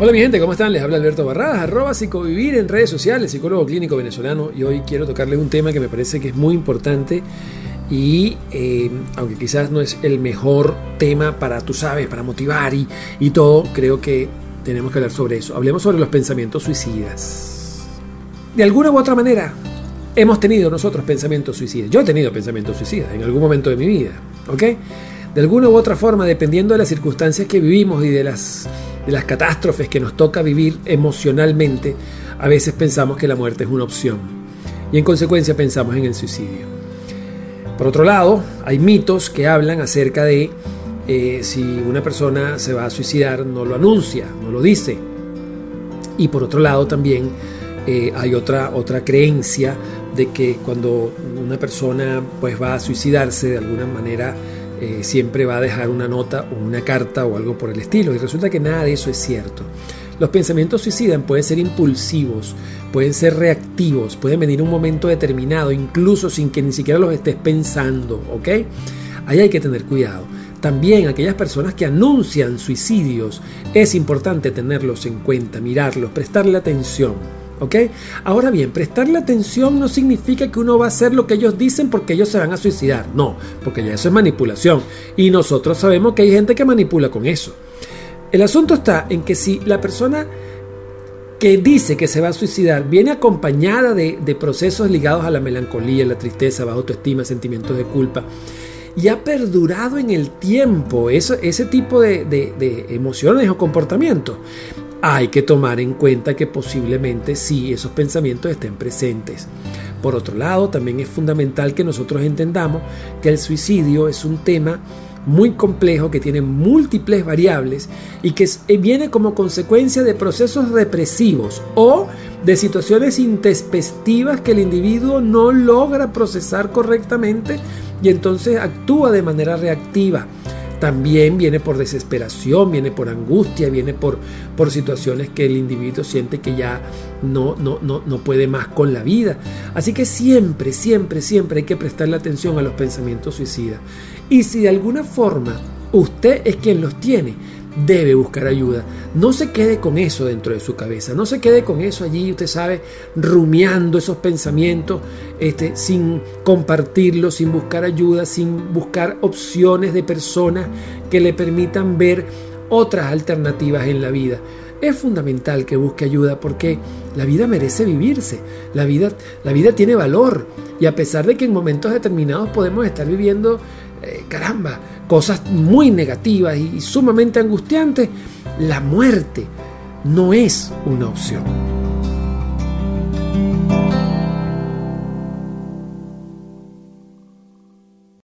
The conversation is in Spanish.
Hola mi gente, ¿cómo están? Les habla Alberto Barradas, arroba psicovivir en redes sociales, psicólogo clínico venezolano, y hoy quiero tocarle un tema que me parece que es muy importante y eh, aunque quizás no es el mejor tema para, tú para motivar y, y todo, creo que tenemos que hablar sobre eso. Hablemos sobre los pensamientos suicidas. De alguna u otra manera, hemos tenido nosotros pensamientos suicidas. Yo he tenido pensamientos suicidas en algún momento de mi vida, ¿ok? De alguna u otra forma, dependiendo de las circunstancias que vivimos y de las de las catástrofes que nos toca vivir emocionalmente, a veces pensamos que la muerte es una opción y en consecuencia pensamos en el suicidio. Por otro lado, hay mitos que hablan acerca de eh, si una persona se va a suicidar, no lo anuncia, no lo dice. Y por otro lado también eh, hay otra, otra creencia de que cuando una persona pues, va a suicidarse de alguna manera, eh, siempre va a dejar una nota o una carta o algo por el estilo. Y resulta que nada de eso es cierto. Los pensamientos suicidan pueden ser impulsivos, pueden ser reactivos, pueden venir en un momento determinado, incluso sin que ni siquiera los estés pensando, ¿ok? Ahí hay que tener cuidado. También aquellas personas que anuncian suicidios, es importante tenerlos en cuenta, mirarlos, prestarle atención. ¿Ok? Ahora bien, prestarle atención no significa que uno va a hacer lo que ellos dicen porque ellos se van a suicidar. No, porque ya eso es manipulación. Y nosotros sabemos que hay gente que manipula con eso. El asunto está en que si la persona que dice que se va a suicidar viene acompañada de, procesos ligados a la melancolía, la tristeza, baja autoestima, sentimientos de culpa, y ha perdurado en el tiempo ese tipo de, de emociones o comportamientos, hay que tomar en cuenta que posiblemente sí esos pensamientos estén presentes. Por otro lado, también es fundamental que nosotros entendamos que el suicidio es un tema muy complejo que tiene múltiples variables y que eh, viene como consecuencia de procesos represivos o de situaciones intespestivas que el individuo no logra procesar correctamente y entonces actúa de manera reactiva también viene por desesperación, viene por angustia, viene por, por situaciones que el individuo siente que ya no, no, no, no puede más con la vida. Así que siempre, siempre, siempre hay que prestarle atención a los pensamientos suicidas. Y si de alguna forma usted es quien los tiene, debe buscar ayuda. No se quede con eso dentro de su cabeza, no se quede con eso allí, usted sabe, rumiando esos pensamientos, este, sin compartirlos, sin buscar ayuda, sin buscar opciones de personas que le permitan ver otras alternativas en la vida. Es fundamental que busque ayuda porque la vida merece vivirse, la vida, la vida tiene valor y a pesar de que en momentos determinados podemos estar viviendo, eh, caramba, cosas muy negativas y sumamente angustiantes, la muerte no es una opción.